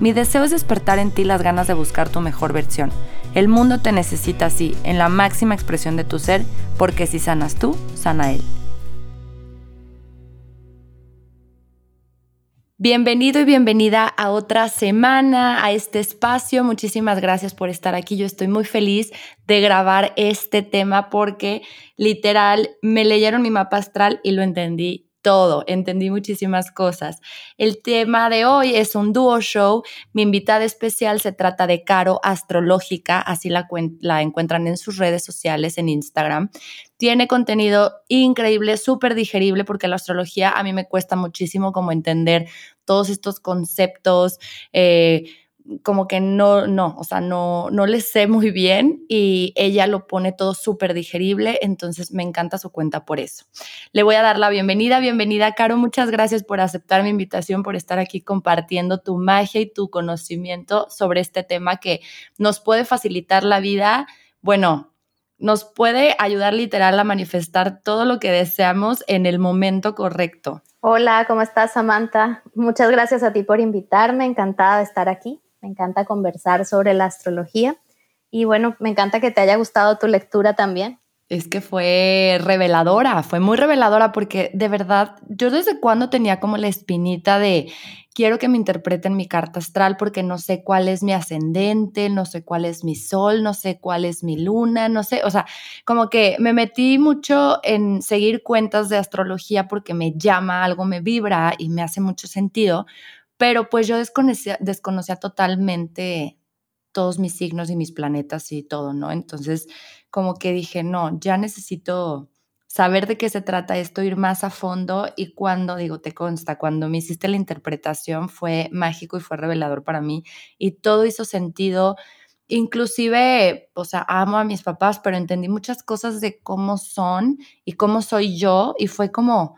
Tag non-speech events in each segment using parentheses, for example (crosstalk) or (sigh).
Mi deseo es despertar en ti las ganas de buscar tu mejor versión. El mundo te necesita así, en la máxima expresión de tu ser, porque si sanas tú, sana él. Bienvenido y bienvenida a otra semana, a este espacio. Muchísimas gracias por estar aquí. Yo estoy muy feliz de grabar este tema porque literal me leyeron mi mapa astral y lo entendí todo, entendí muchísimas cosas. El tema de hoy es un dúo show. Mi invitada especial se trata de Caro Astrológica, así la, la encuentran en sus redes sociales, en Instagram. Tiene contenido increíble, súper digerible, porque la astrología a mí me cuesta muchísimo como entender todos estos conceptos. Eh, como que no, no, o sea, no, no le sé muy bien y ella lo pone todo súper digerible, entonces me encanta su cuenta por eso. Le voy a dar la bienvenida, bienvenida Caro, muchas gracias por aceptar mi invitación, por estar aquí compartiendo tu magia y tu conocimiento sobre este tema que nos puede facilitar la vida, bueno, nos puede ayudar literal a manifestar todo lo que deseamos en el momento correcto. Hola, ¿cómo estás Samantha? Muchas gracias a ti por invitarme, encantada de estar aquí me encanta conversar sobre la astrología y bueno, me encanta que te haya gustado tu lectura también. Es que fue reveladora, fue muy reveladora porque de verdad yo desde cuando tenía como la espinita de quiero que me interpreten mi carta astral porque no sé cuál es mi ascendente, no sé cuál es mi sol, no sé cuál es mi luna, no sé, o sea, como que me metí mucho en seguir cuentas de astrología porque me llama, algo me vibra y me hace mucho sentido, pero pues yo desconocía, desconocía totalmente todos mis signos y mis planetas y todo, ¿no? Entonces, como que dije, no, ya necesito saber de qué se trata esto, ir más a fondo y cuando, digo, te consta, cuando me hiciste la interpretación fue mágico y fue revelador para mí y todo hizo sentido. Inclusive, o sea, amo a mis papás, pero entendí muchas cosas de cómo son y cómo soy yo y fue como,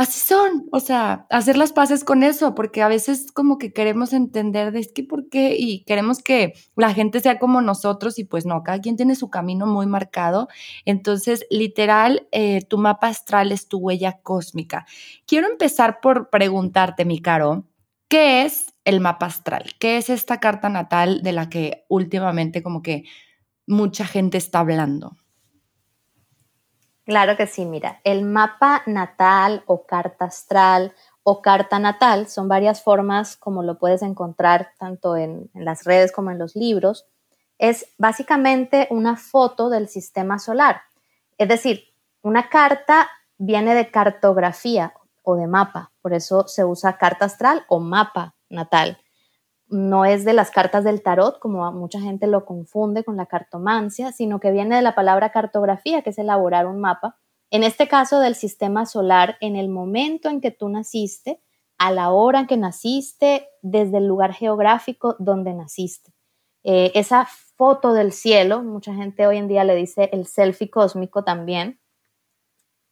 así son, o sea, hacer las paces con eso, porque a veces como que queremos entender de es que por qué y queremos que la gente sea como nosotros y pues no, cada quien tiene su camino muy marcado. Entonces, literal, eh, tu mapa astral es tu huella cósmica. Quiero empezar por preguntarte, mi caro, ¿qué es el mapa astral? ¿Qué es esta carta natal de la que últimamente como que mucha gente está hablando? Claro que sí, mira, el mapa natal o carta astral o carta natal son varias formas como lo puedes encontrar tanto en, las redes como en los libros. Es básicamente una foto del sistema solar. Es decir, una carta viene de cartografía o de mapa, por eso se usa carta astral o mapa natal no es de las cartas del tarot, como mucha gente lo confunde con la cartomancia, sino que viene de la palabra cartografía, que es elaborar un mapa. En este caso del sistema solar, en el momento en que tú naciste, a la hora en que naciste, desde el lugar geográfico donde naciste. Eh, esa foto del cielo, mucha gente hoy en día le dice el selfie cósmico también,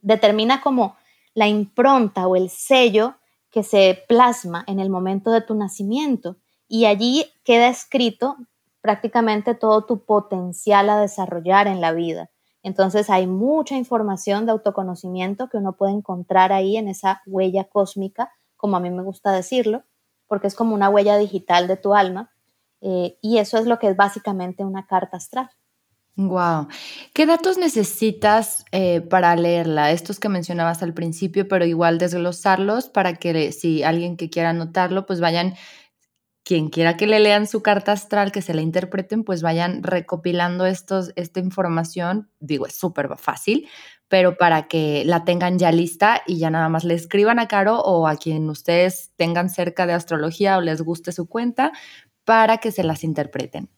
determina como la impronta o el sello que se plasma en el momento de tu nacimiento y allí queda escrito prácticamente todo tu potencial a desarrollar en la vida. Entonces hay mucha información de autoconocimiento que uno puede encontrar ahí en esa huella cósmica, como a mí me gusta decirlo, porque es como una huella digital de tu alma. Eh, y eso es lo que es básicamente una carta astral. Wow. ¿Qué datos necesitas eh, para leerla? Estos que mencionabas al principio, pero igual desglosarlos para que si alguien que quiera anotarlo, pues vayan quien quiera que le lean su carta astral, que se la interpreten, pues vayan recopilando estos, esta información. Digo, es súper fácil, pero para que la tengan ya lista y ya nada más le escriban a Caro o a quien ustedes tengan cerca de astrología o les guste su cuenta para que se las interpreten.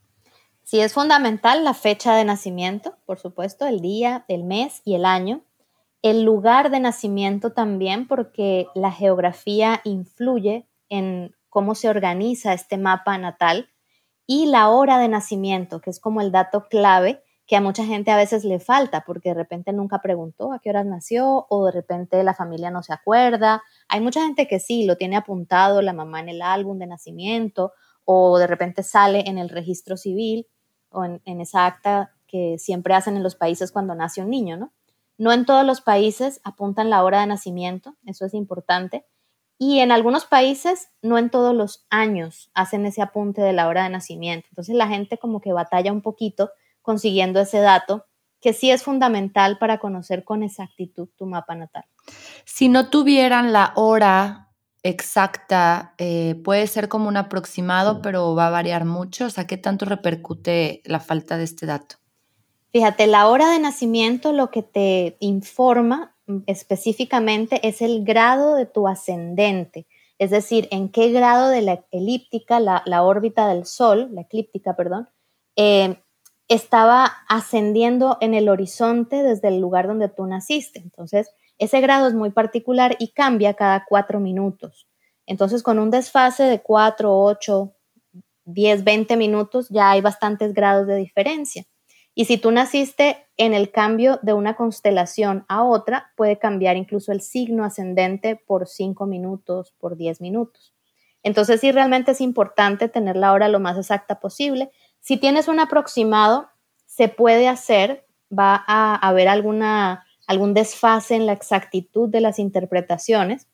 Sí, es fundamental la fecha de nacimiento, por supuesto, el día, el mes y el año. El lugar de nacimiento también, porque la geografía influye en cómo se organiza este mapa natal y la hora de nacimiento, que es como el dato clave que a mucha gente a veces le falta porque de repente nunca preguntó a qué horas nació o de repente la familia no se acuerda. Hay mucha gente que sí, lo tiene apuntado la mamá en el álbum de nacimiento o de repente sale en el registro civil o en, esa acta que siempre hacen en los países cuando nace un niño, ¿no? No en todos los países apuntan la hora de nacimiento, eso es importante. Y en algunos países, no en todos los años hacen ese apunte de la hora de nacimiento. Entonces la gente como que batalla un poquito consiguiendo ese dato, que sí es fundamental para conocer con exactitud tu mapa natal. Si no tuvieran la hora exacta, eh, puede ser como un aproximado, pero va a variar mucho. O sea, ¿qué tanto repercute la falta de este dato? Fíjate, la hora de nacimiento lo que te informa específicamente es el grado de tu ascendente, es decir, en qué grado de la elíptica, la, órbita del Sol, la eclíptica, perdón, eh, estaba ascendiendo en el horizonte desde el lugar donde tú naciste. Entonces, ese grado es muy particular y cambia cada cuatro minutos. Entonces, con un desfase de cuatro, ocho, diez, veinte minutos, ya hay bastantes grados de diferencia. Y si tú naciste en el cambio de una constelación a otra, puede cambiar incluso el signo ascendente por 5 minutos, por 10 minutos. Entonces sí realmente es importante tener la hora lo más exacta posible. Si tienes un aproximado, se puede hacer, va a haber alguna, algún desfase en la exactitud de las interpretaciones,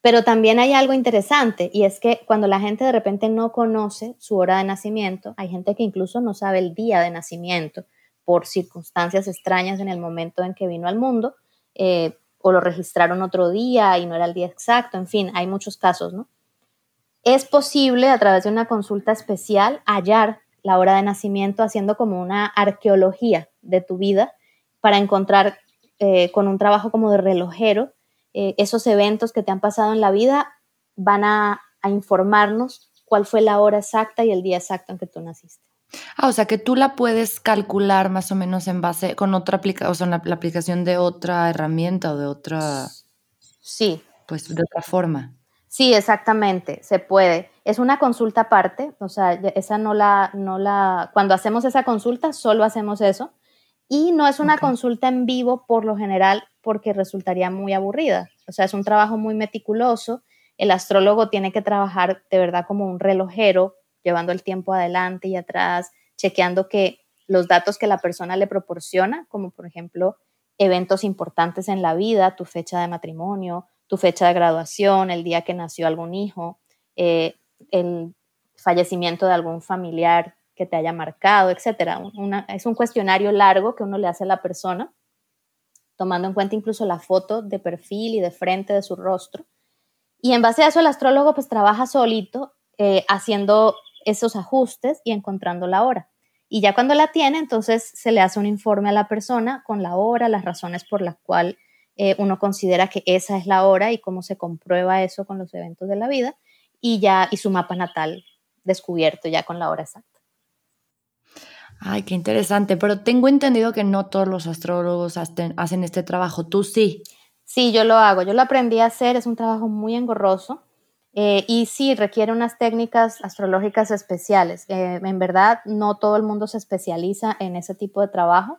pero también hay algo interesante y es que cuando la gente de repente no conoce su hora de nacimiento, hay gente que incluso no sabe el día de nacimiento por circunstancias extrañas en el momento en que vino al mundo, eh, o lo registraron otro día y no era el día exacto, en fin, hay muchos casos, ¿no? Es posible a través de una consulta especial hallar la hora de nacimiento haciendo como una arqueología de tu vida para encontrar eh, con un trabajo como de relojero eh, esos eventos que te han pasado en la vida van a, informarnos cuál fue la hora exacta y el día exacto en que tú naciste. Ah, o sea que tú la puedes calcular más o menos en base con otra aplicación, o sea, la, aplicación de otra herramienta o de otra. Sí. Pues de otra forma. Sí, exactamente, se puede. Es una consulta aparte, o sea, esa no la, no la, cuando hacemos esa consulta solo hacemos eso. Y no es una consulta en vivo por lo general porque resultaría muy aburrida. O sea, es un trabajo muy meticuloso. El astrólogo tiene que trabajar de verdad como un relojero, llevando el tiempo adelante y atrás, chequeando que los datos que la persona le proporciona, como por ejemplo eventos importantes en la vida, tu fecha de matrimonio, tu fecha de graduación, el día que nació algún hijo, eh, el fallecimiento de algún familiar que te haya marcado, etcétera. es un cuestionario largo que uno le hace a la persona, tomando en cuenta incluso la foto de perfil y de frente de su rostro. Y en base a eso el astrólogo pues trabaja solito eh, haciendo esos ajustes y encontrando la hora. Y ya cuando la tiene, entonces se le hace un informe a la persona con la hora, las razones por las cuales eh, uno considera que esa es la hora y cómo se comprueba eso con los eventos de la vida y ya y su mapa natal descubierto ya con la hora exacta. Ay, qué interesante, pero tengo entendido que no todos los astrólogos hacen este trabajo, tú sí. Sí, yo lo hago, yo lo aprendí a hacer, es un trabajo muy engorroso eh, y sí requiere unas técnicas astrológicas especiales. Eh, en verdad, no todo el mundo se especializa en ese tipo de trabajo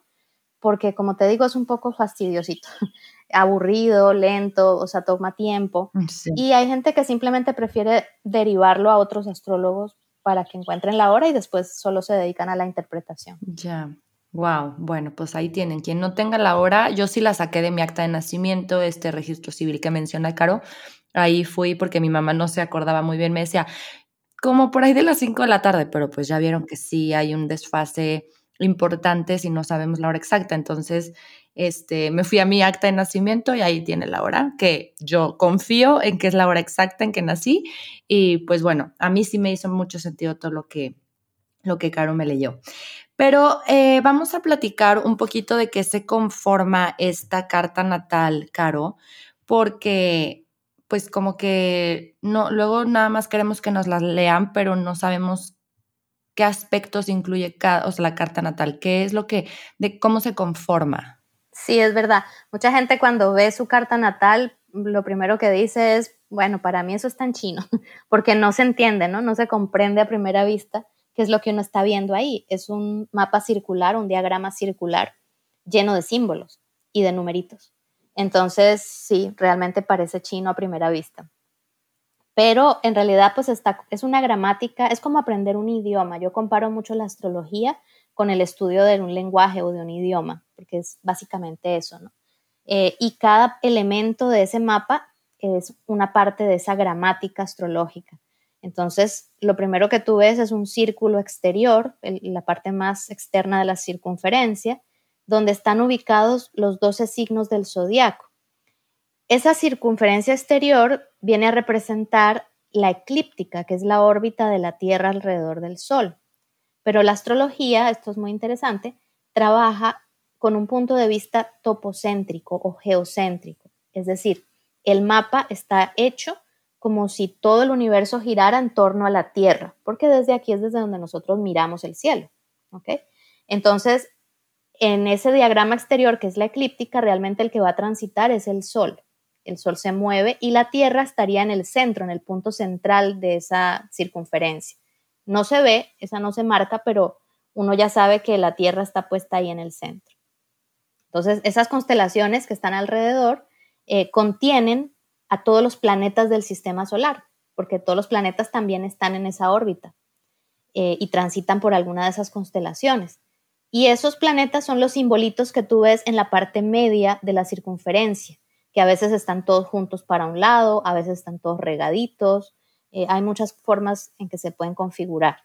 porque, como te digo, es un poco fastidiosito, (laughs) aburrido, lento, o sea, toma tiempo. Y hay gente que simplemente prefiere derivarlo a otros astrólogos para que encuentren la hora y después solo se dedican a la interpretación. Ya. Wow, bueno, pues ahí tienen. Quien no tenga la hora, yo sí la saqué de mi acta de nacimiento, este registro civil que menciona Caro. Ahí fui porque mi mamá no se acordaba muy bien, me decía, como por ahí de las 5 de la tarde, pero pues ya vieron que sí hay un desfase importante si no sabemos la hora exacta. Entonces, este, me fui a mi acta de nacimiento y ahí tiene la hora, que yo confío en que es la hora exacta en que nací. Y pues bueno, a mí sí me hizo mucho sentido todo lo que, lo que Caro me leyó. Pero eh, vamos a platicar un poquito de qué se conforma esta carta natal, Caro, porque pues como que no, luego nada más queremos que nos la lean, pero no sabemos qué aspectos incluye cada, la carta natal, qué es lo que, de cómo se conforma. Sí, es verdad. Mucha gente cuando ve su carta natal, lo primero que dice es, bueno, para mí eso está en chino, (laughs) porque no se entiende, ¿no? No se comprende a primera vista qué es lo que uno está viendo ahí. Es un mapa circular, un diagrama circular lleno de símbolos y de numeritos. Entonces, sí, realmente parece chino a primera vista. Pero en realidad, pues está, es una gramática, es como aprender un idioma. Yo comparo mucho la astrología con el estudio de un lenguaje o de un idioma, porque es básicamente eso, ¿no? Eh, y cada elemento de ese mapa es una parte de esa gramática astrológica. Entonces, lo primero que tú ves es un círculo exterior, la parte más externa de la circunferencia, donde están ubicados los 12 signos del zodiaco. Esa circunferencia exterior viene a representar la eclíptica, que es la órbita de la Tierra alrededor del Sol. Pero la astrología, esto es muy interesante, trabaja con un punto de vista topocéntrico o geocéntrico. Es decir, el mapa está hecho como si todo el universo girara en torno a la Tierra, porque desde aquí es desde donde nosotros miramos el cielo. Entonces, en ese diagrama exterior que es la eclíptica, realmente el que va a transitar es el Sol. El Sol se mueve y la Tierra estaría en el centro, en el punto central de esa circunferencia. No se ve, esa no se marca, pero uno ya sabe que la Tierra está puesta ahí en el centro. Entonces, esas constelaciones que están alrededor eh, contienen a todos los planetas del sistema solar, porque todos los planetas también están en esa órbita eh, y transitan por alguna de esas constelaciones. Y esos planetas son los simbolitos que tú ves en la parte media de la circunferencia, que a veces están todos juntos para un lado, a veces están todos regaditos. Eh, hay muchas formas en que se pueden configurar.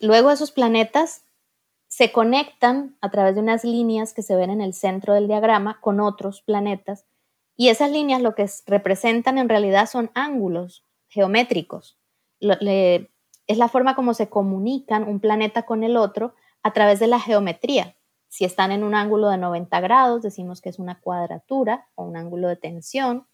luego esos planetas se conectan a través de unas líneas que se ven en el centro del diagrama con otros planetas y esas líneas lo que representan en realidad son ángulos geométricos. es la forma como se comunican un planeta con el otro a través de la geometría. Si están en un ángulo de 90 grados, decimos que es una cuadratura o un ángulo de tensión.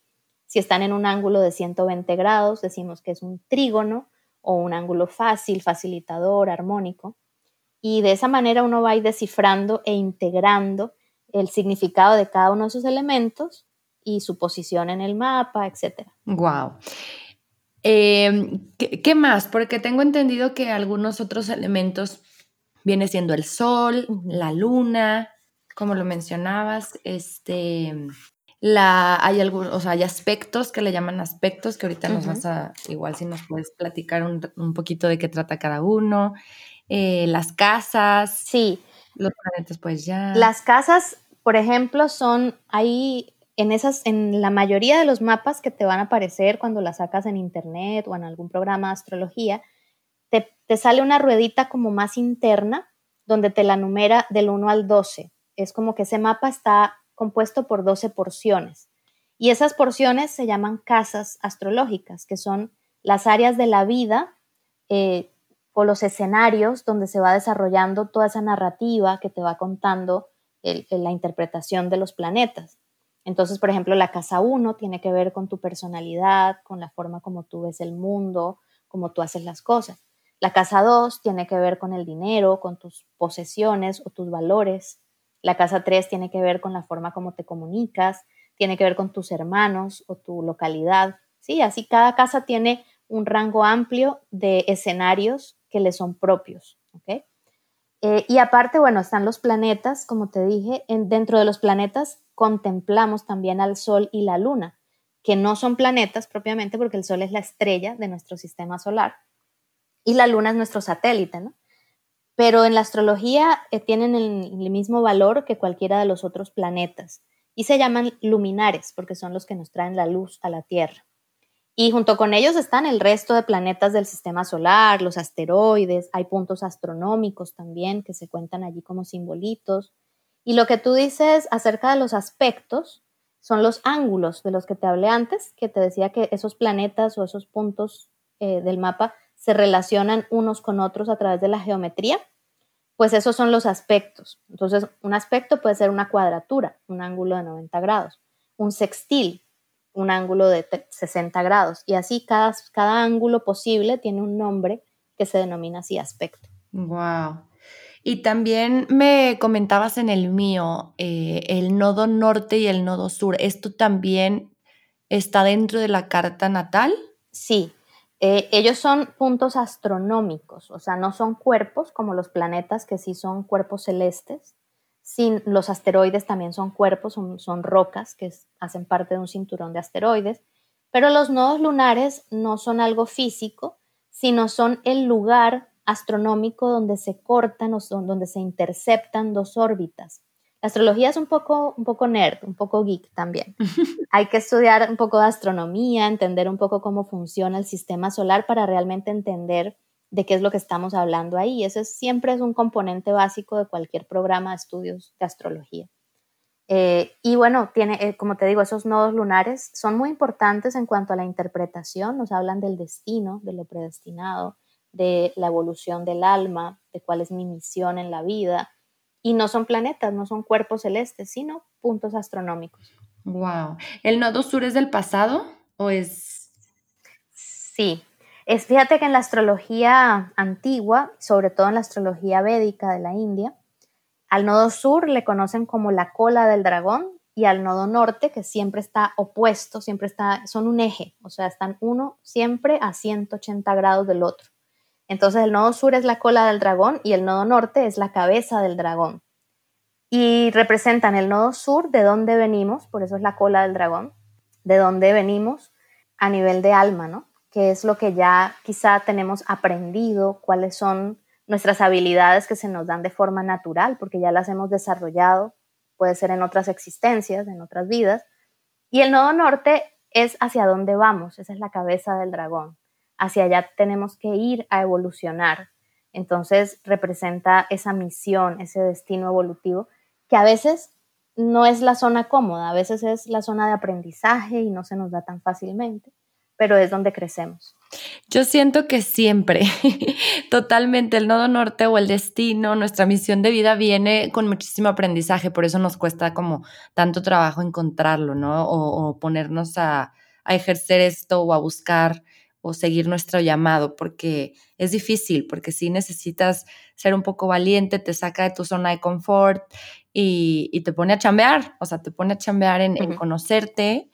Si están en un ángulo de 120 grados, decimos que es un trígono o un ángulo fácil, facilitador, armónico y de esa manera uno va a ir descifrando e integrando el significado de cada uno de esos elementos y su posición en el mapa, etc. Wow. Em, ¿qué, más? Porque tengo entendido que algunos otros elementos viene siendo el sol, la luna, como lo mencionabas, este, la, hay algunos, o sea, hay aspectos que le llaman aspectos que ahorita nos vas a, igual si nos puedes platicar un, un poquito de qué trata cada uno. Eh, las casas. Sí. Los planetas, pues ya. Las casas, por ejemplo, son ahí en esas, en la mayoría de los mapas que te van a aparecer cuando las sacas en internet o en algún programa de astrología, te, sale una ruedita como más interna donde te la numera del 1 al 12. Es como que ese mapa está compuesto por 12 porciones. Y esas porciones se llaman casas astrológicas, que son las áreas de la vida eh, o los escenarios donde se va desarrollando toda esa narrativa que te va contando la interpretación de los planetas. Entonces, por ejemplo, la casa 1 tiene que ver con tu personalidad, con la forma como tú ves el mundo, cómo tú haces las cosas. La casa 2 tiene que ver con el dinero, con tus posesiones o tus valores. La casa 3 tiene que ver con la forma como te comunicas, tiene que ver con tus hermanos o tu localidad. Sí, así cada casa tiene un rango amplio de escenarios que le son propios. Eh, y aparte, bueno, están los planetas, como te dije, dentro de los planetas contemplamos también al Sol y la Luna, que no son planetas propiamente porque el Sol es la estrella de nuestro sistema solar y la Luna es nuestro satélite, ¿no? Pero en la astrología eh, tienen el mismo valor que cualquiera de los otros planetas y se llaman luminares porque son los que nos traen la luz a la Tierra. Y junto con ellos están el resto de planetas del sistema solar, los asteroides, hay puntos astronómicos también que se cuentan allí como simbolitos. Y lo que tú dices acerca de los aspectos son los ángulos de los que te hablé antes, que te decía que esos planetas o esos puntos eh, del mapa se relacionan unos con otros a través de la geometría, pues esos son los aspectos. Entonces, un aspecto puede ser una cuadratura, un ángulo de 90 grados, un sextil, un ángulo de 60 grados. Y así cada, cada ángulo posible tiene un nombre que se denomina así aspecto. Wow. Y también me comentabas en el mío, eh, el nodo norte y el nodo sur. Esto también está dentro de la carta natal? Sí, eh, ellos son puntos astronómicos, o sea, no son cuerpos como los planetas que sí son cuerpos celestes. Los asteroides también son cuerpos, son, rocas que hacen parte de un cinturón de asteroides, pero los nodos lunares no son algo físico, sino son el lugar astronómico donde se cortan o donde se interceptan dos órbitas. La astrología es un poco, un poco nerd, un poco geek también. (laughs) Hay que estudiar un poco de astronomía, entender un poco cómo funciona el sistema solar para realmente entender de qué es lo que estamos hablando ahí. Ese siempre es un componente básico de cualquier programa de estudios de astrología. Eh, y bueno, tiene, eh, como te digo, esos nodos lunares son muy importantes en cuanto a la interpretación, nos hablan del destino, de lo predestinado, de la evolución del alma, de cuál es mi misión en la vida, y no son planetas, no son cuerpos celestes, sino puntos astronómicos. Wow. ¿El nodo sur es del pasado o es...? Sí. Es, fíjate que en la astrología antigua, sobre todo en la astrología védica de la India, al nodo sur le conocen como la cola del dragón y al nodo norte, que siempre está opuesto, siempre está, son un eje, o sea, están uno siempre a 180 grados del otro. Entonces el nodo sur es la cola del dragón y el nodo norte es la cabeza del dragón. Y representan el nodo sur de dónde venimos, por eso es la cola del dragón, de dónde venimos a nivel de alma, ¿no? Que es lo que ya quizá tenemos aprendido, cuáles son nuestras habilidades que se nos dan de forma natural, porque ya las hemos desarrollado, puede ser en otras existencias, en otras vidas. Y el nodo norte es hacia dónde vamos, esa es la cabeza del dragón hacia allá tenemos que ir a evolucionar. Entonces representa esa misión, ese destino evolutivo, que a veces no es la zona cómoda, a veces es la zona de aprendizaje y no se nos da tan fácilmente, pero es donde crecemos. Yo siento que siempre, (laughs) totalmente, el nodo norte o el destino, nuestra misión de vida viene con muchísimo aprendizaje, por eso nos cuesta como tanto trabajo encontrarlo, ¿no? O, ponernos a, a ejercer esto o a buscar o seguir nuestro llamado, porque es difícil, porque si necesitas ser un poco valiente, te saca de tu zona de confort y, te pone a chambear, o sea, te pone a chambear en, conocerte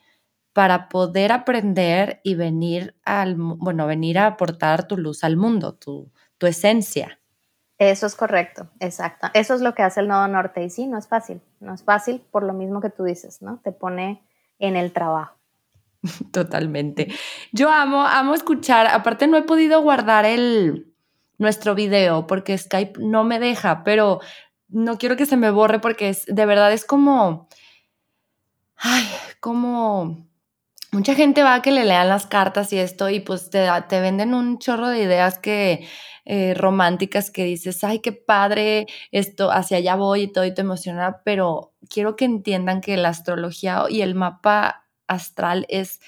para poder aprender y venir al, bueno, venir a aportar tu luz al mundo, tu, tu esencia. Eso es correcto, exacto. Eso es lo que hace el nodo norte y sí, no es fácil, no es fácil por lo mismo que tú dices, ¿no? Te pone en el trabajo. (laughs) Totalmente. Yo amo, amo escuchar. Aparte, no he podido guardar el nuestro video porque Skype no me deja, pero no quiero que se me borre porque es, de verdad es como. Ay, como. Mucha gente va a que le lean las cartas y esto, y pues te, te venden un chorro de ideas que. Eh, románticas que dices, ay, qué padre, esto, hacia allá voy y todo y te emociona, pero quiero que entiendan que la astrología y el mapa astral es,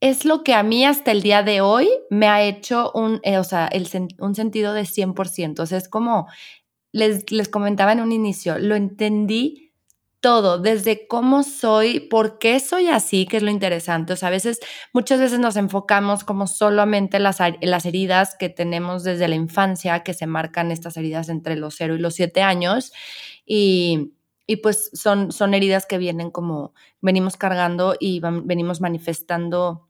es lo que a mí hasta el día de hoy me ha hecho un, eh, o sea, el, un sentido de 100%. O sea, es como les, les comentaba en un inicio, lo entendí todo, desde cómo soy, por qué soy así, que es lo interesante. O sea, a veces, muchas veces nos enfocamos como solamente las, las heridas que tenemos desde la infancia, que se marcan estas heridas entre los 0 y los 7 años. Y, y pues son, son heridas que vienen como venimos cargando y venimos manifestando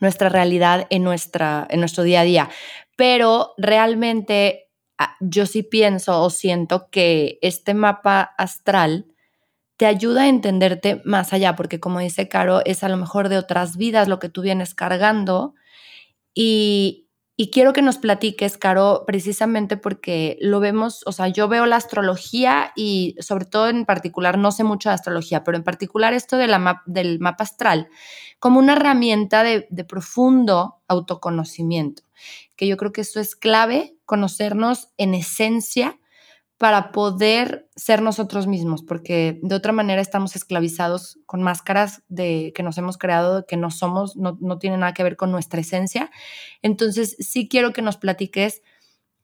nuestra realidad en, nuestra, en nuestro día a día. Pero realmente ah, yo sí pienso o siento que este mapa astral te ayuda a entenderte más allá, porque como dice Caro, es a lo mejor de otras vidas lo que tú vienes cargando y, y quiero que nos platiques, Caro, precisamente porque lo vemos, o sea, yo veo la astrología y sobre todo en particular, no sé mucho de astrología, pero en particular esto del mapa astral como una herramienta de, de profundo autoconocimiento, que yo creo que eso es clave, conocernos en esencia para poder ser nosotros mismos, porque de otra manera estamos esclavizados con máscaras de que nos hemos creado, que no somos, no, no tiene nada que ver con nuestra esencia. Entonces, sí quiero que nos platiques,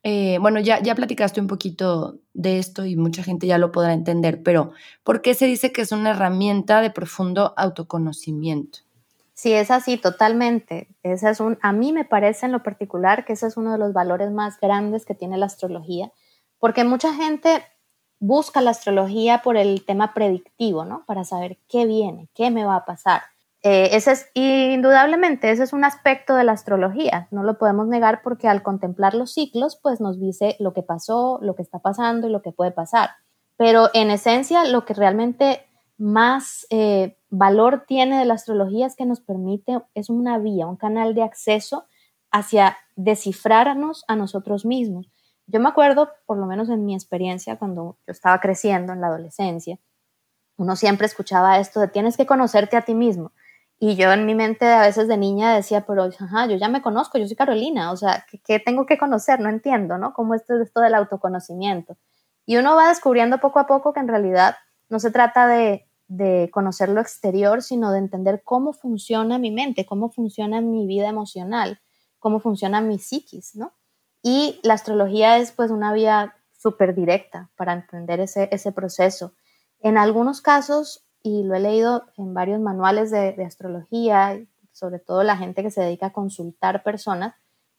eh, bueno, ya, ya platicaste un poquito de esto y mucha gente ya lo podrá entender, pero ¿por qué se dice que es una herramienta de profundo autoconocimiento? Sí, es así, totalmente. Es un, a mí me parece en lo particular que ese es uno de los valores más grandes que tiene la astrología porque mucha gente busca la astrología por el tema predictivo, ¿no? Para saber qué viene, qué me va a pasar. Eh, ese es, indudablemente, ese es un aspecto de la astrología, no lo podemos negar porque al contemplar los ciclos, pues nos dice lo que pasó, lo que está pasando y lo que puede pasar. Pero en esencia, lo que realmente más eh, valor tiene de la astrología es que nos permite, es una vía, un canal de acceso hacia descifrarnos a nosotros mismos. Yo me acuerdo, por lo menos en mi experiencia, cuando yo estaba creciendo en la adolescencia, uno siempre escuchaba esto de tienes que conocerte a ti mismo. Y yo en mi mente a veces de niña decía, pero ajá, yo ya me conozco, yo soy Carolina, o sea, ¿qué, tengo que conocer? No entiendo, ¿no? ¿Cómo es esto del autoconocimiento? Y uno va descubriendo poco a poco que en realidad no se trata de, de conocer lo exterior, sino de entender cómo funciona mi mente, cómo funciona mi vida emocional, cómo funciona mi psiquis, ¿no? Y la astrología es pues una vía súper directa para entender ese, ese proceso. En algunos casos, y lo he leído en varios manuales de, astrología, sobre todo la gente que se dedica a consultar personas,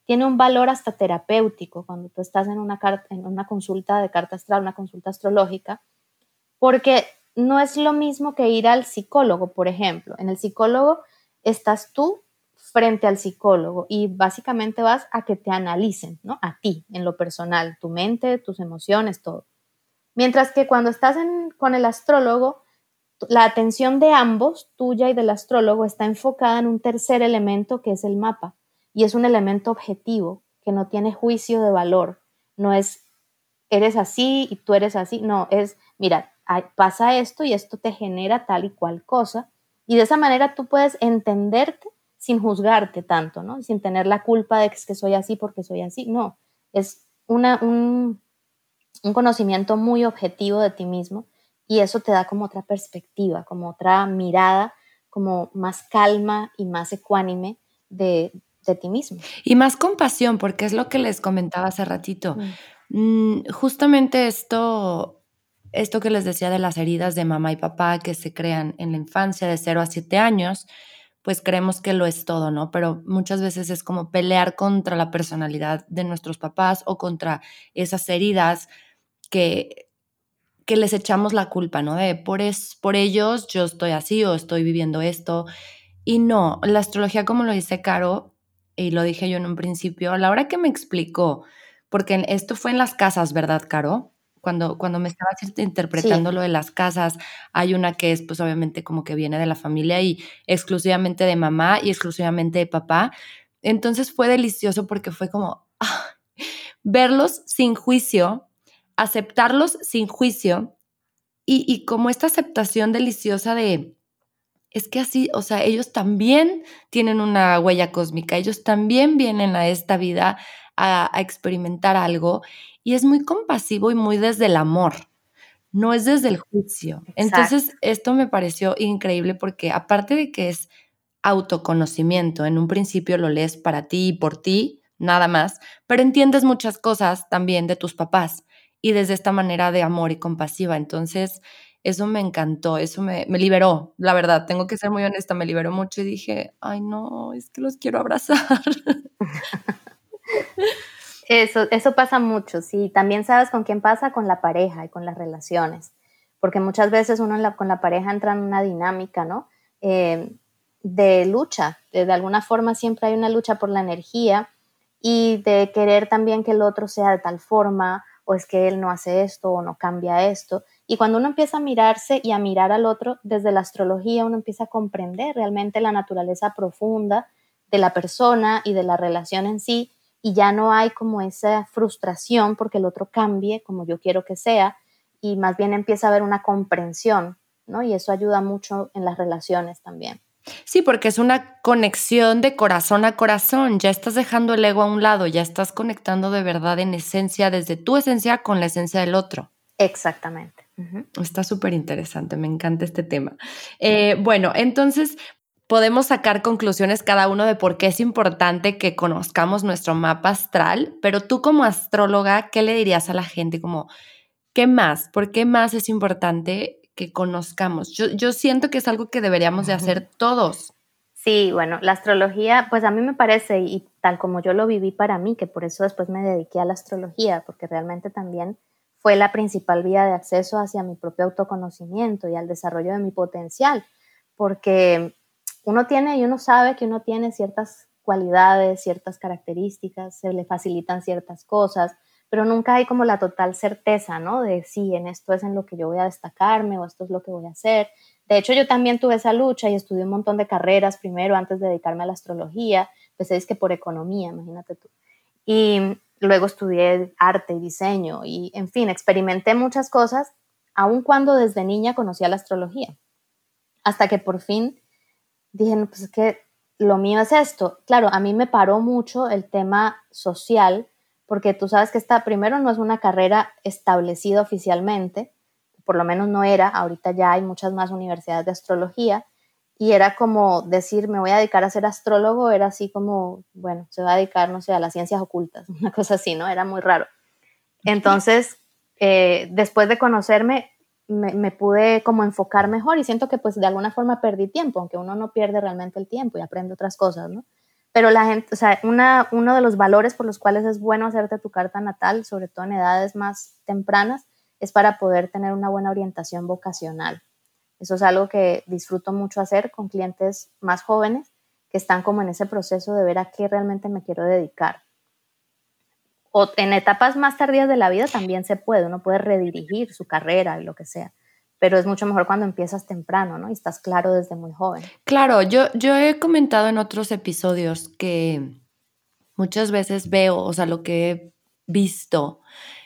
tiene un valor hasta terapéutico cuando tú estás en una, en una consulta de carta astral, una consulta astrológica, porque no es lo mismo que ir al psicólogo, por ejemplo. En el psicólogo estás tú frente al psicólogo y básicamente vas a que te analicen, ¿no? A ti, en lo personal, tu mente, tus emociones, todo. Mientras que cuando estás con el astrólogo, la atención de ambos, tuya y del astrólogo, está enfocada en un tercer elemento que es el mapa. Y es un elemento objetivo, que no tiene juicio de valor. No es, eres así y tú eres así. No, es, mira, pasa esto y esto te genera tal y cual cosa. Y de esa manera tú puedes entenderte sin juzgarte tanto, ¿no? Sin tener la culpa de que, es que soy así porque soy así. No, es una, un, un conocimiento muy objetivo de ti mismo y eso te da como otra perspectiva, como otra mirada, como más calma y más ecuánime de, de ti mismo. Y más compasión, porque es lo que les comentaba hace ratito. Mm, justamente esto, esto que les decía de las heridas de mamá y papá que se crean en la infancia de 0 a 7 años, pues creemos que lo es todo, ¿no? Pero muchas veces es como pelear contra la personalidad de nuestros papás o contra esas heridas que, que les echamos la culpa, ¿no? De por, es, por ellos yo estoy así o estoy viviendo esto. Y no, la astrología, como lo dice Caro, y lo dije yo en un principio, a la hora que me explicó, porque esto fue en las casas, ¿verdad, Caro? Cuando, cuando me estabas interpretando lo de las casas, hay una que es pues obviamente como que viene de la familia y exclusivamente de mamá y exclusivamente de papá. Entonces fue delicioso porque fue como ah, verlos sin juicio, aceptarlos sin juicio y, y como esta aceptación deliciosa de, es que así, o sea, ellos también tienen una huella cósmica, ellos también vienen a esta vida a, a experimentar algo y es muy compasivo y muy desde el amor, no es desde el juicio. Entonces, esto me pareció increíble porque aparte de que es autoconocimiento, en un principio lo lees para ti y por ti, nada más, pero entiendes muchas cosas también de tus papás y desde esta manera de amor y compasiva. Entonces, eso me encantó, eso me, me, liberó, la verdad, tengo que ser muy honesta, me liberó mucho y dije, ay no, es que los quiero abrazar. (laughs) Eso, eso pasa mucho, sí. También sabes con quién pasa, con la pareja y con las relaciones. Porque muchas veces uno con la pareja entra en una dinámica, ¿no? Eh, de lucha. De, de, alguna forma siempre hay una lucha por la energía y de querer también que el otro sea de tal forma, o es que él no hace esto o no cambia esto. Y cuando uno empieza a mirarse y a mirar al otro desde la astrología, uno empieza a comprender realmente la naturaleza profunda de la persona y de la relación en sí y ya no hay como esa frustración porque el otro cambie como yo quiero que sea y más bien empieza a haber una comprensión, ¿no? Y eso ayuda mucho en las relaciones también. Sí, porque es una conexión de corazón a corazón, ya estás dejando el ego a un lado, ya estás conectando de verdad en esencia, desde tu esencia con la esencia del otro. Exactamente. Está súper interesante, me encanta este tema. Eh, bueno, entonces podemos sacar conclusiones cada uno de por qué es importante que conozcamos nuestro mapa astral, pero tú como astróloga, ¿qué le dirías a la gente? Como, ¿qué más? ¿Por qué más es importante que conozcamos? Yo, yo siento que es algo que deberíamos de hacer todos. Sí, bueno, la astrología, pues a mí me parece, y tal como yo lo viví para mí, que por eso después me dediqué a la astrología, porque realmente también fue la principal vía de acceso hacia mi propio autoconocimiento y al desarrollo de mi potencial, porque uno tiene y uno sabe que uno tiene ciertas cualidades, ciertas características, se le facilitan ciertas cosas, pero nunca hay como la total certeza, ¿no? De sí, en esto es en lo que yo voy a destacarme o esto es lo que voy a hacer. De hecho, yo también tuve esa lucha y estudié un montón de carreras primero antes de dedicarme a la astrología. Empecé es que por economía, imagínate tú. Y luego estudié arte y diseño y, en fin, experimenté muchas cosas, aun cuando desde niña conocía la astrología. Hasta que por fin dije, no, pues es que lo mío es esto. Claro, a mí me paró mucho el tema social, porque tú sabes que esta, primero, no es una carrera establecida oficialmente, por lo menos no era, ahorita ya hay muchas más universidades de astrología, y era como decir, me voy a dedicar a ser astrólogo, era así como, bueno, se va a dedicar, no sé, a las ciencias ocultas, (laughs) una cosa así, ¿no? Era muy raro. Entonces, eh, después de conocerme, me, pude como enfocar mejor y siento que pues de alguna forma perdí tiempo, aunque uno no pierde realmente el tiempo y aprende otras cosas, ¿no? Pero la gente, o sea, una, uno de los valores por los cuales es bueno hacerte tu carta natal, sobre todo en edades más tempranas, es para poder tener una buena orientación vocacional. Eso es algo que disfruto mucho hacer con clientes más jóvenes que están como en ese proceso de ver a qué realmente me quiero dedicar. O en etapas más tardías de la vida también se puede, uno puede redirigir su carrera y lo que sea, pero es mucho mejor cuando empiezas temprano, ¿no? Y estás claro desde muy joven. Claro, yo, yo he comentado en otros episodios que muchas veces veo, o sea, lo que he visto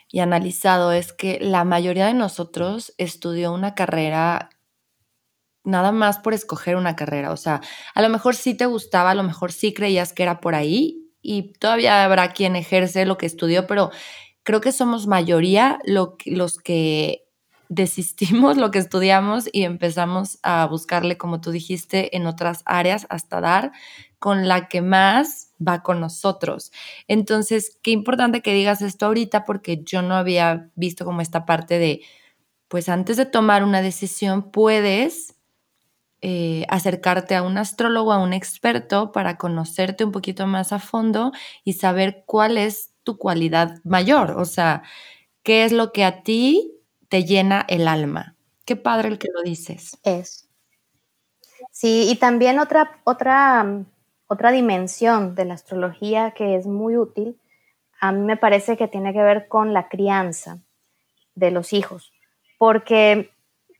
y analizado es que la mayoría de nosotros estudió una carrera nada más por escoger una carrera. O sea, a lo mejor sí te gustaba, a lo mejor sí creías que era por ahí y todavía habrá quien ejerce lo que estudió, pero creo que somos mayoría los que desistimos lo que estudiamos y empezamos a buscarle, como tú dijiste, en otras áreas hasta dar con la que más va con nosotros. Entonces, qué importante que digas esto ahorita porque yo no había visto como esta parte de, pues antes de tomar una decisión, puedes eh, acercarte a un astrólogo, a un experto, para conocerte un poquito más a fondo y saber cuál es tu cualidad mayor, o sea, qué es lo que a ti te llena el alma. Qué padre el que lo dices. Es. Sí, y también otra, otra, otra dimensión de la astrología que es muy útil, a mí me parece que tiene que ver con la crianza de los hijos, porque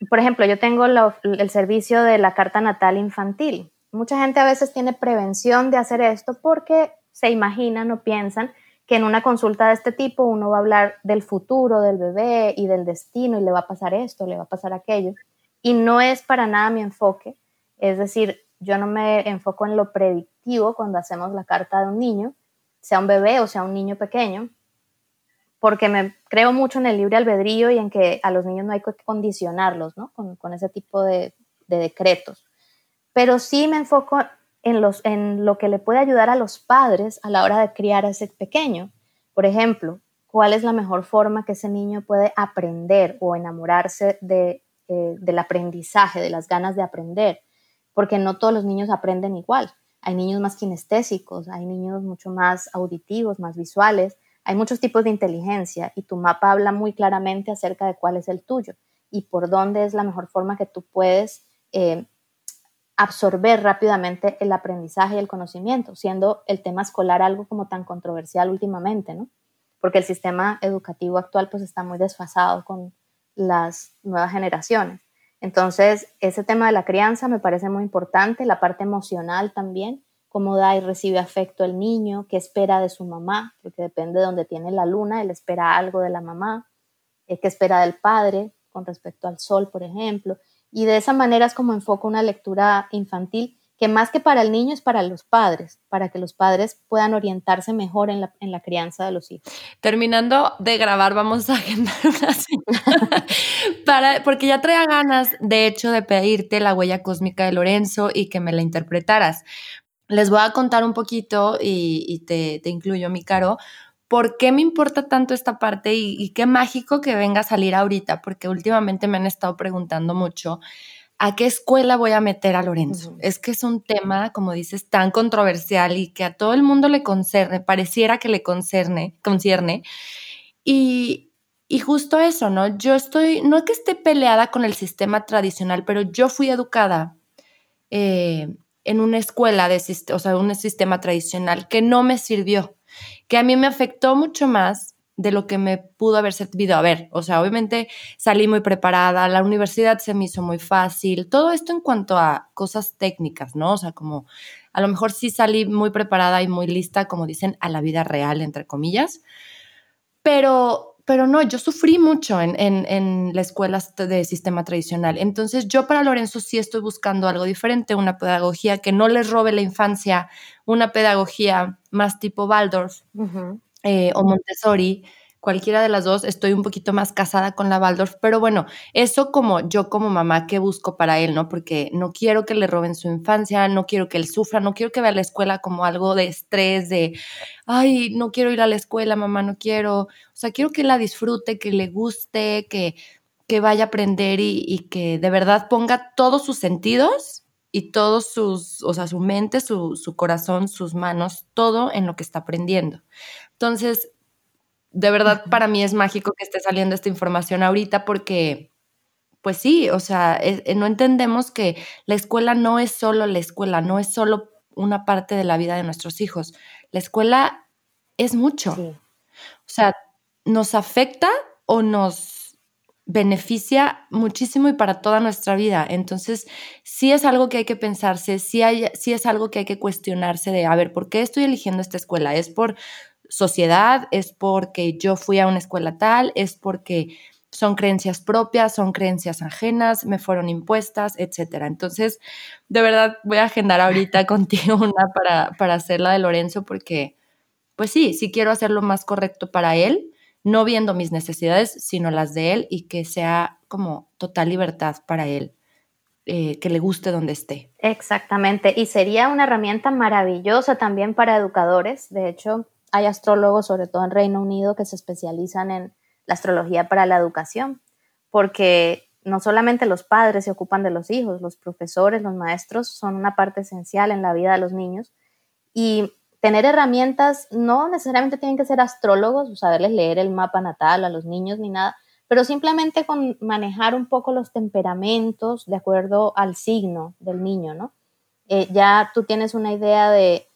por ejemplo, yo tengo el servicio de la carta natal infantil. Mucha gente a veces tiene prevención de hacer esto porque se imaginan o piensan que en una consulta de este tipo uno va a hablar del futuro del bebé y del destino y le va a pasar esto, le va a pasar aquello. Y no es para nada mi enfoque. Es decir, yo no me enfoco en lo predictivo cuando hacemos la carta de un niño, sea un bebé o sea un niño pequeño, porque me creo mucho en el libre albedrío y en que a los niños no hay que condicionarlos, ¿no? Con, ese tipo de, decretos. Pero sí me enfoco en, los, en lo que le puede ayudar a los padres a la hora de criar a ese pequeño. Por ejemplo, cuál es la mejor forma que ese niño puede aprender o enamorarse de, eh, del aprendizaje, de las ganas de aprender, porque no todos los niños aprenden igual. Hay niños más kinestésicos, hay niños mucho más auditivos, más visuales, hay muchos tipos de inteligencia y tu mapa habla muy claramente acerca de cuál es el tuyo y por dónde es la mejor forma que tú puedes eh, absorber rápidamente el aprendizaje y el conocimiento, siendo el tema escolar algo como tan controversial últimamente, ¿no? Porque el sistema educativo actual pues está muy desfasado con las nuevas generaciones. Entonces, ese tema de la crianza me parece muy importante, la parte emocional también, cómo da y recibe afecto el niño, qué espera de su mamá, porque depende de donde tiene la luna, él espera algo de la mamá, eh, qué espera del padre con respecto al sol, por ejemplo. Y de esa manera es como enfoco una lectura infantil que más que para el niño es para los padres, para que los padres puedan orientarse mejor en la, crianza de los hijos. Terminando de grabar, vamos a agendar una (laughs) cita, porque ya traía ganas, de hecho, de pedirte la huella cósmica de Lorenzo y que me la interpretaras les voy a contar un poquito y, te, incluyo, mi caro, por qué me importa tanto esta parte y, qué mágico que venga a salir ahorita, porque últimamente me han estado preguntando mucho. ¿A qué escuela voy a meter a Lorenzo? Es que es un tema, como dices, tan controversial y que a todo el mundo le concerne, pareciera que le concerne, concierne. Y, y justo eso, ¿no? Yo estoy, no es que esté peleada con el sistema tradicional, pero yo fui educada eh, en una escuela, de, o sea, un sistema tradicional que no me sirvió, que a mí me afectó mucho más de lo que me pudo haber servido. A ver, o sea, obviamente salí muy preparada, la universidad se me hizo muy fácil, todo esto en cuanto a cosas técnicas, ¿no? O sea, como a lo mejor sí salí muy preparada y muy lista, como dicen, a la vida real, entre comillas, pero pero no, yo sufrí mucho en, en, en, la escuela de sistema tradicional. Entonces yo para Lorenzo sí estoy buscando algo diferente, una pedagogía que no les robe la infancia, una pedagogía más tipo Waldorf eh, o Montessori, cualquiera de las dos, estoy un poquito más casada con la Waldorf, pero bueno, eso como yo como mamá, ¿qué busco para él, no? Porque no quiero que le roben su infancia, no quiero que él sufra, no quiero que vea la escuela como algo de estrés, de, ay, no quiero ir a la escuela, mamá, no quiero. O sea, quiero que la disfrute, que le guste, que, que vaya a aprender y, y que de verdad ponga todos sus sentidos y todos sus, o sea, su mente, su, su corazón, sus manos, todo en lo que está aprendiendo. Entonces, de verdad para mí es mágico que esté saliendo esta información ahorita porque, pues sí, o sea, eh, no entendemos que la escuela no es solo la escuela, no es solo una parte de la vida de nuestros hijos. La escuela es mucho. O sea, nos afecta o nos beneficia muchísimo y para toda nuestra vida. Entonces, sí es algo que hay que pensarse, sí, hay, sí es algo que hay que cuestionarse de, a ver, ¿por qué estoy eligiendo esta escuela? ¿Es por sociedad, es porque yo fui a una escuela tal, es porque son creencias propias, son creencias ajenas, me fueron impuestas, etcétera. Entonces, de verdad, voy a agendar ahorita (laughs) contigo una para, para hacer la de Lorenzo, porque, pues sí, sí quiero hacer lo más correcto para él, no viendo mis necesidades, sino las de él y que sea como total libertad para él. Eh, que le guste donde esté. Exactamente, y sería una herramienta maravillosa también para educadores. De hecho, hay astrólogos, sobre todo en Reino Unido, que se especializan en la astrología para la educación, porque no solamente los padres se ocupan de los hijos, los profesores, los maestros son una parte esencial en la vida de los niños y tener herramientas no necesariamente tienen que ser astrólogos, o saberles leer el mapa natal a los niños ni nada, pero simplemente con manejar un poco los temperamentos de acuerdo al signo del niño, ¿no? Eh, ya tú tienes una idea de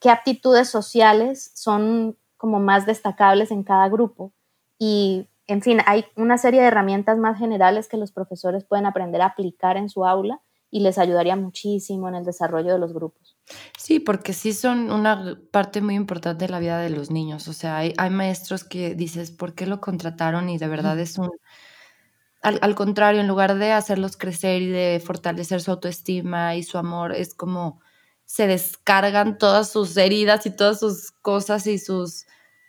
qué aptitudes sociales son como más destacables en cada grupo. Y, en fin, hay una serie de herramientas más generales que los profesores pueden aprender a aplicar en su aula y les ayudaría muchísimo en el desarrollo de los grupos. Sí, porque sí son una parte muy importante de la vida de los niños. O sea, hay, maestros que dices, ¿por qué lo contrataron? Y de verdad es un... al, contrario, en lugar de hacerlos crecer y de fortalecer su autoestima y su amor, es como se descargan todas sus heridas y todas sus cosas y sus,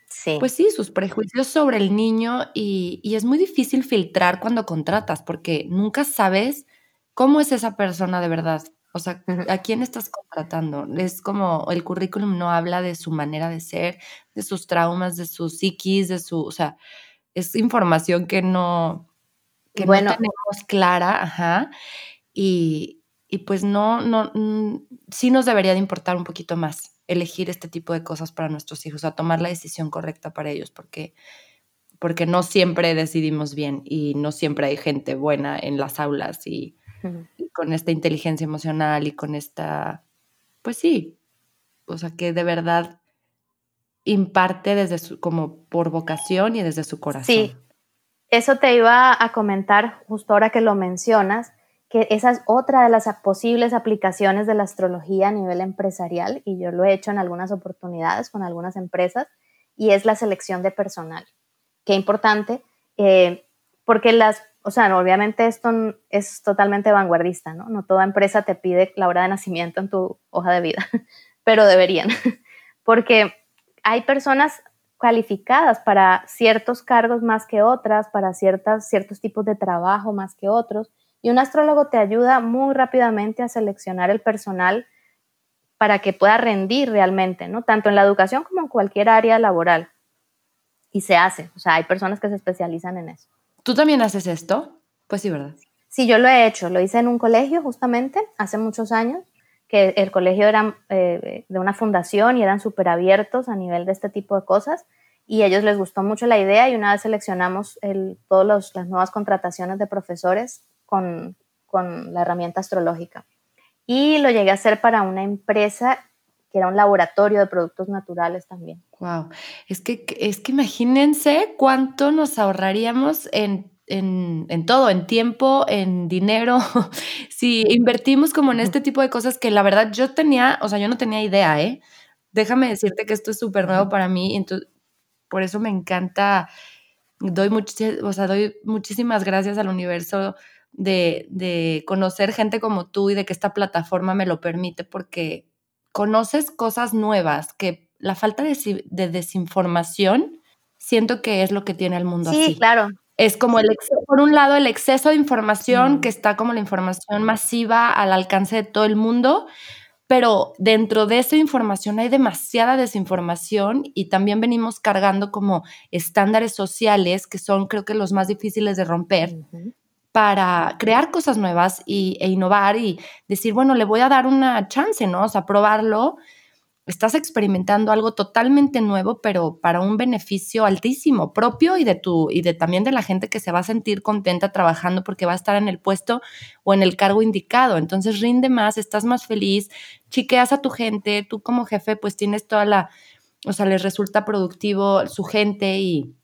sí. pues sí, sus prejuicios sobre el niño y, y, es muy difícil filtrar cuando contratas porque nunca sabes cómo es esa persona de verdad. O sea, ¿a quién estás contratando? Es como el currículum no habla de su manera de ser, de sus traumas, de sus psiquis, de su, o sea, es información que no, que bueno, no tenemos clara, ajá. Y, y pues no, no, mm, sí nos debería de importar un poquito más elegir este tipo de cosas para nuestros hijos, a tomar la decisión correcta para ellos, porque, porque no siempre decidimos bien y no siempre hay gente buena en las aulas y, con esta inteligencia emocional y con esta, pues sí, o sea, que de verdad imparte desde su, como por vocación y desde su corazón. Sí, eso te iba a comentar justo ahora que lo mencionas que esa es otra de las posibles aplicaciones de la astrología a nivel empresarial y yo lo he hecho en algunas oportunidades con algunas empresas y es la selección de personal. Qué importante, eh, porque las, o sea, obviamente esto es totalmente vanguardista, ¿no? No toda empresa te pide la hora de nacimiento en tu hoja de vida, (laughs) pero deberían, (laughs) porque hay personas calificadas para ciertos cargos más que otras, para ciertas, ciertos tipos de trabajo más que otros y un astrólogo te ayuda muy rápidamente a seleccionar el personal para que pueda rendir realmente, ¿no? Tanto en la educación como en cualquier área laboral. Y se hace, o sea, hay personas que se especializan en eso. ¿Tú también haces esto? Pues sí, ¿verdad? Sí, yo lo he hecho, lo hice en un colegio justamente hace muchos años, que el colegio era eh, de una fundación y eran súper abiertos a nivel de este tipo de cosas y a ellos les gustó mucho la idea y una vez seleccionamos todas las nuevas contrataciones de profesores con, la herramienta astrológica. y lo llegué a hacer para una empresa que era un laboratorio de productos naturales también. Wow, es que, es que imagínense cuánto nos ahorraríamos en, en, todo, en tiempo, en dinero, (laughs) si invertimos como en este tipo de cosas que la verdad yo tenía, o sea, yo no tenía idea, ¿eh? Déjame decirte que esto es súper nuevo para mí, entonces, por eso me encanta, doy, o sea, doy muchísimas gracias al universo de, conocer gente como tú y de que esta plataforma me lo permite porque conoces cosas nuevas que la falta de, desinformación siento que es lo que tiene el mundo así. Sí, claro. Es como el por un lado el exceso de información que está como la información masiva al alcance de todo el mundo, pero dentro de esa información hay demasiada desinformación y también venimos cargando como estándares sociales que son creo que los más difíciles de romper para crear cosas nuevas y, e innovar y decir, bueno, le voy a dar una chance, ¿no? O sea, probarlo. Estás experimentando algo totalmente nuevo, pero para un beneficio altísimo, propio y de tu, y de también de la gente que se va a sentir contenta trabajando porque va a estar en el puesto o en el cargo indicado. Entonces rinde más, estás más feliz, chiqueas a tu gente, tú como jefe, pues tienes toda la, o sea, les resulta productivo su gente y,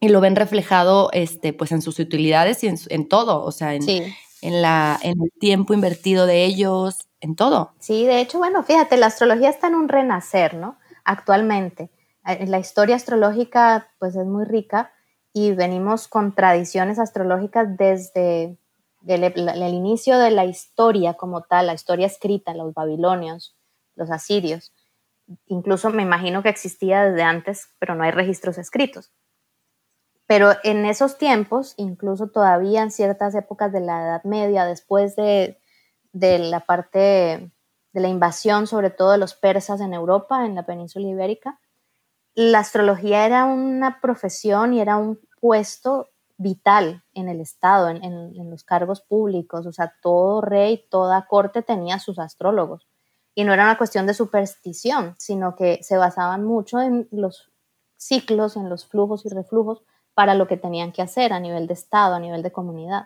y lo ven reflejado este, pues en sus utilidades y en, todo, o sea, en, en, la, en el tiempo invertido de ellos, en todo. Sí, de hecho, bueno, fíjate, la astrología está en un renacer, ¿no? Actualmente. Eh, la historia astrológica pues es muy rica y venimos con tradiciones astrológicas desde el, el inicio de la historia como tal, la historia escrita, los babilonios, los asirios. Incluso me imagino que existía desde antes, pero no hay registros escritos. Pero en esos tiempos, incluso todavía en ciertas épocas de la Edad Media, después de, la parte de la invasión, sobre todo de los persas en Europa, en la península ibérica, la astrología era una profesión y era un puesto vital en el Estado, en, en, los cargos públicos. O sea, todo rey, toda corte tenía sus astrólogos. Y no era una cuestión de superstición, sino que se basaban mucho en los ciclos, en los flujos y reflujos para lo que tenían que hacer a nivel de Estado, a nivel de comunidad.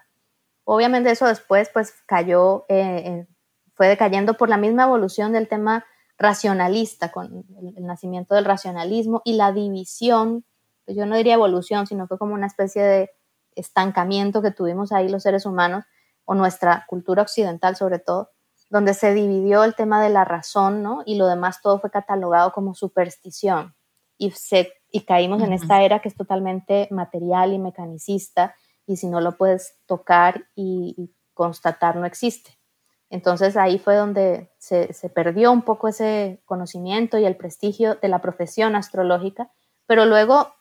Obviamente eso después pues cayó, eh, fue decayendo por la misma evolución del tema racionalista, con el, nacimiento del racionalismo y la división, pues, yo no diría evolución, sino fue como una especie de estancamiento que tuvimos ahí los seres humanos, o nuestra cultura occidental sobre todo, donde se dividió el tema de la razón, ¿no? Y lo demás todo fue catalogado como superstición y se y caímos en esta era que es totalmente material y mecanicista y si no lo puedes tocar y, constatar no existe. Entonces ahí fue donde se, perdió un poco ese conocimiento y el prestigio de la profesión astrológica, pero luego,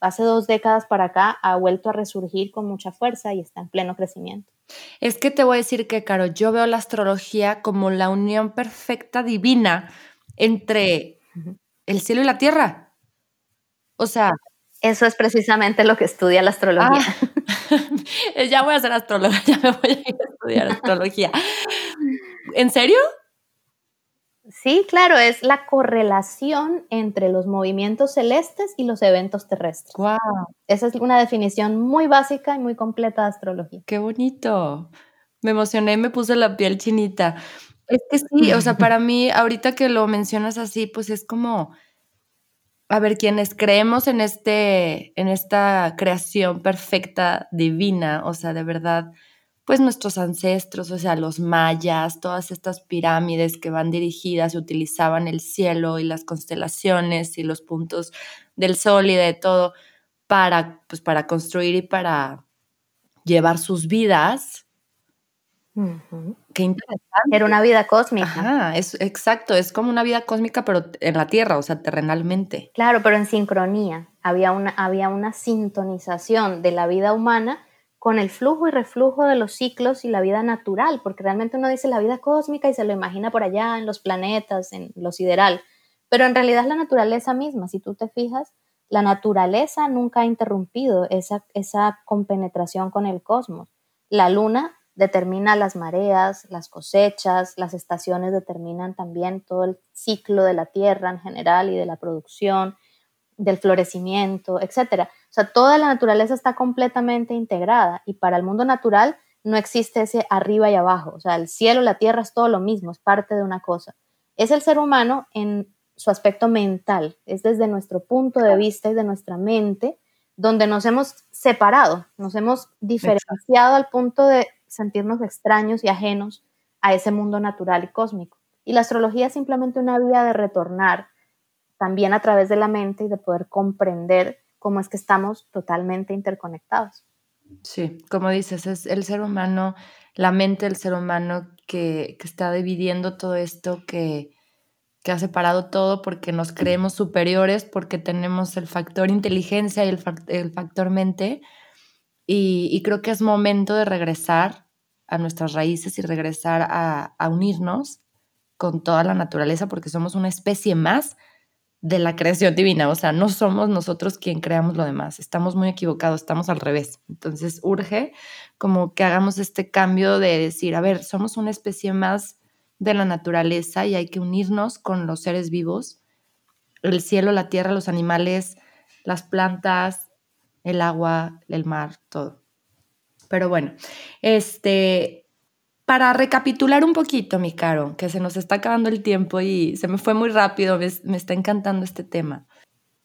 hace dos décadas para acá, ha vuelto a resurgir con mucha fuerza y está en pleno crecimiento. Es que te voy a decir que, Caro, yo veo la astrología como la unión perfecta divina entre el cielo y la tierra. O sea... Eso es precisamente lo que estudia la astrología. Ah, (laughs) ya voy a ser astróloga, ya me voy a ir a estudiar astrología. ¿En serio? Sí, claro, es la correlación entre los movimientos celestes y los eventos terrestres. Wow. Esa es una definición muy básica y muy completa de astrología. Qué bonito. Me emocioné y me puse la piel chinita. Es que sí, o sea, (laughs) para mí, ahorita que lo mencionas así, pues es como a ver, quienes creemos en, este, en esta creación perfecta, divina, o sea, de verdad, pues nuestros ancestros, o sea, los mayas, todas estas pirámides que van dirigidas y utilizaban el cielo y las constelaciones y los puntos del sol y de todo para, pues, para construir y para llevar sus vidas, Qué interesante. Era una vida cósmica. Ajá, es exacto, es como una vida cósmica, pero en la Tierra, o sea, terrenalmente. Claro, pero en sincronía. Había una, había una sintonización de la vida humana con el flujo y reflujo de los ciclos y la vida natural, porque realmente uno dice la vida cósmica y se lo imagina por allá en los planetas, en lo sideral, pero en realidad es la naturaleza misma. Si tú te fijas, la naturaleza nunca ha interrumpido esa, esa compenetración con el cosmos. La luna determina las mareas, las cosechas, las estaciones determinan también todo el ciclo de la tierra en general y de la producción, del florecimiento, etc. O sea, toda la naturaleza está completamente integrada y para el mundo natural no existe ese arriba y abajo, o sea, el cielo, la tierra es todo lo mismo, es parte de una cosa. Es el ser humano en su aspecto mental, es desde nuestro punto de vista y de nuestra mente donde nos hemos separado, nos hemos diferenciado al punto de sentirnos extraños y ajenos a ese mundo natural y cósmico. Y la astrología es simplemente una vía de retornar también a través de la mente y de poder comprender cómo es que estamos totalmente interconectados. Sí, como dices, es el ser humano, la mente del ser humano que, está dividiendo todo esto, que, que, ha separado todo porque nos creemos superiores, porque tenemos el factor inteligencia y el, factor mente. Y, creo que es momento de regresar a nuestras raíces y regresar a, a unirnos con toda la naturaleza porque somos una especie más de la creación divina, o sea, no somos nosotros quien creamos lo demás, estamos muy equivocados, estamos al revés. Entonces urge como que hagamos este cambio de decir, a ver, somos una especie más de la naturaleza y hay que unirnos con los seres vivos, el cielo, la tierra, los animales, las plantas, el agua, el mar, todo. Pero bueno, este, para recapitular un poquito, mi caro, que se nos está acabando el tiempo y se me fue muy rápido, me, está encantando este tema.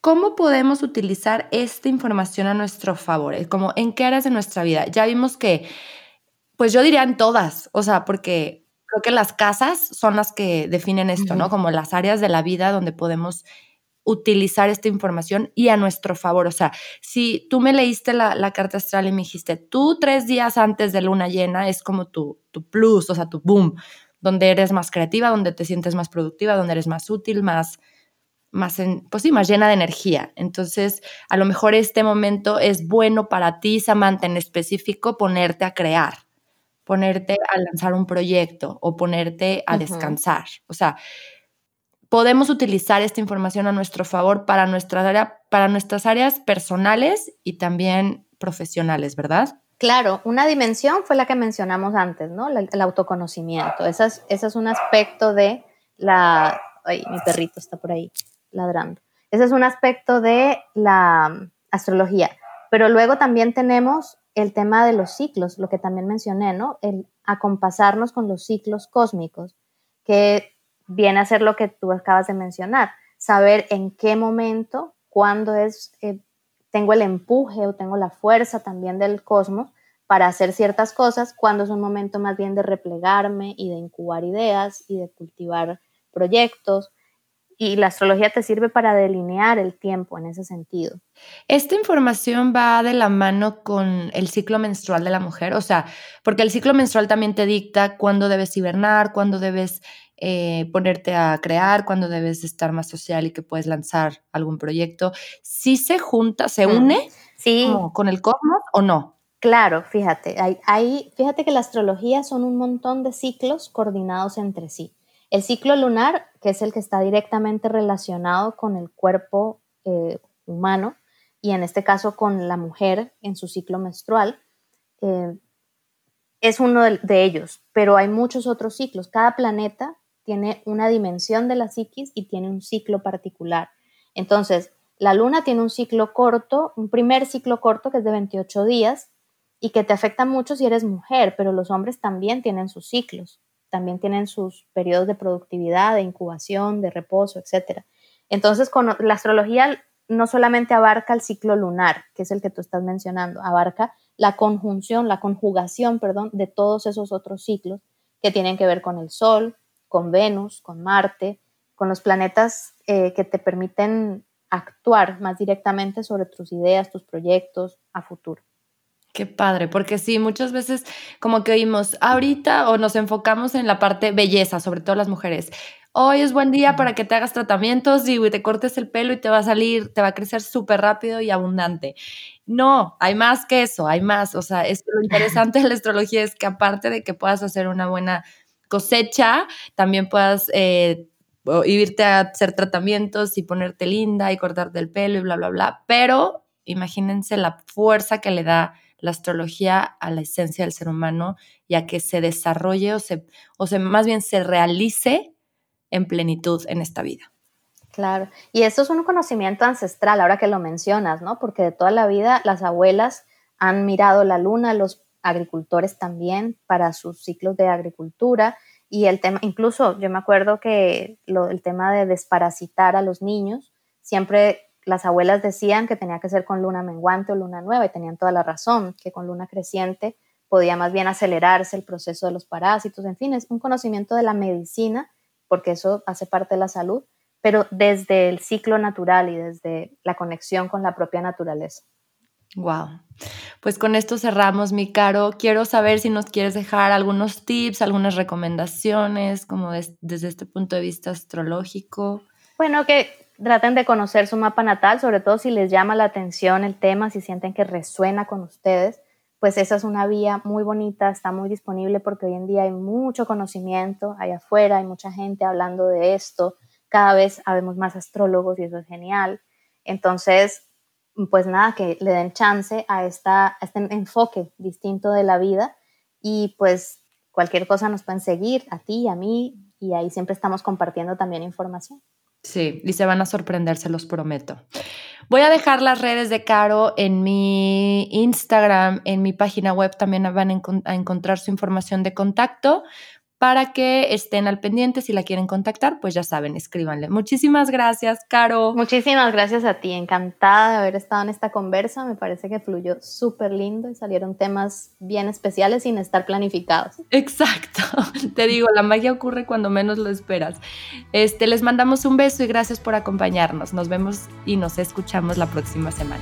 ¿Cómo podemos utilizar esta información a nuestro favor? Como en qué áreas de nuestra vida. Ya vimos que, pues yo diría en todas, o sea, porque creo que las casas son las que definen esto, ¿no? Como las áreas de la vida donde podemos utilizar esta información y a nuestro favor. O sea, si tú me leíste la, carta astral y me dijiste, tú tres días antes de luna llena es como tu, tu plus, o sea, tu boom, donde eres más creativa, donde te sientes más productiva, donde eres más útil, más, más, en, pues sí, más llena de energía. Entonces, a lo mejor este momento es bueno para ti, Samantha, en específico, ponerte a crear, ponerte a lanzar un proyecto o ponerte a descansar. O sea, podemos utilizar esta información a nuestro favor para, nuestra para nuestras áreas personales y también profesionales, ¿verdad? Claro, una dimensión fue la que mencionamos antes, ¿no? El, autoconocimiento. Ese es, ese es un aspecto de la... Ay, mi perrito está por ahí ladrando. Ese es un aspecto de la um, astrología. Pero luego también tenemos el tema de los ciclos, lo que también mencioné, ¿no? El acompasarnos con los ciclos cósmicos, que viene a ser lo que tú acabas de mencionar, saber en qué momento, cuándo es, eh, tengo el empuje o tengo la fuerza también del cosmos para hacer ciertas cosas, cuando es un momento más bien de replegarme y de incubar ideas y de cultivar proyectos. Y la astrología te sirve para delinear el tiempo en ese sentido. Esta información va de la mano con el ciclo menstrual de la mujer, o sea, porque el ciclo menstrual también te dicta cuándo debes hibernar, cuándo debes eh, ponerte a crear, cuando debes estar más social y que puedes lanzar algún proyecto. ¿Sí se junta, se mm, une sí. con el cosmos o no? Claro, fíjate, hay, fíjate que la astrología son un montón de ciclos coordinados entre sí. El ciclo lunar, que es el que está directamente relacionado con el cuerpo eh, humano y en este caso con la mujer en su ciclo menstrual, eh, es uno de, ellos, pero hay muchos otros ciclos. Cada planeta tiene una dimensión de la psiquis y tiene un ciclo particular. Entonces, la luna tiene un ciclo corto, un primer ciclo corto que es de 28 días y que te afecta mucho si eres mujer, pero los hombres también tienen sus ciclos, también tienen sus periodos de productividad, de incubación, de reposo, etc. Entonces, con la astrología no solamente abarca el ciclo lunar, que es el que tú estás mencionando, abarca la conjunción, la conjugación, perdón, de todos esos otros ciclos que tienen que ver con el sol, con Venus, con Marte, con los planetas eh, que te permiten actuar más directamente sobre tus ideas, tus proyectos a futuro. Qué padre, porque sí, muchas veces como que oímos ahorita o nos enfocamos en la parte belleza, sobre todo las mujeres. Hoy es buen día para que te hagas tratamientos y te cortes el pelo y te va a salir, te va a crecer súper rápido y abundante. No, hay más que eso, hay más. O sea, es, lo interesante de la astrología es que aparte de que puedas hacer una buena cosecha, también puedas eh, irte a hacer tratamientos y ponerte linda y cortarte el pelo y bla, bla, bla. Pero imagínense la fuerza que le da la astrología a la esencia del ser humano y a que se desarrolle o se, o se más bien se realice en plenitud en esta vida. Claro, y eso es un conocimiento ancestral, ahora que lo mencionas, ¿no? Porque de toda la vida las abuelas han mirado la luna, los agricultores también para sus ciclos de agricultura y el tema, incluso yo me acuerdo que el tema de desparasitar a los niños, siempre las abuelas decían que tenía que ser con luna menguante o luna nueva y tenían toda la razón, que con luna creciente podía más bien acelerarse el proceso de los parásitos, en fin, es un conocimiento de la medicina, porque eso hace parte de la salud, pero desde el ciclo natural y desde la conexión con la propia naturaleza. Wow. Pues con esto cerramos, mi caro. Quiero saber si nos quieres dejar algunos tips, algunas recomendaciones, como desde este punto de vista astrológico. Bueno, que traten de conocer su mapa natal, sobre todo si les llama la atención el tema, si sienten que resuena con ustedes, pues esa es una vía muy bonita, está muy disponible porque hoy en día hay mucho conocimiento allá afuera, hay mucha gente hablando de esto, cada vez habemos más astrólogos y eso es genial. Entonces, pues nada, que le den chance a, esta, este enfoque distinto de la vida y pues cualquier cosa nos pueden seguir a ti y a mí y ahí siempre estamos compartiendo también información. Sí, y se van a sorprender, se los prometo. Voy a dejar las redes de Caro en mi Instagram, en mi página web también van a encontrar su información de contacto para que estén al pendiente. Si la quieren contactar, pues ya saben, escríbanle. Muchísimas gracias, Caro. Muchísimas gracias a ti. Encantada de haber estado en esta conversa. Me parece que fluyó súper lindo y salieron temas bien especiales sin estar planificados. Exacto. (laughs) Te digo, la magia ocurre cuando menos lo esperas. Este, les mandamos un beso y gracias por acompañarnos. Nos vemos y nos escuchamos la próxima semana.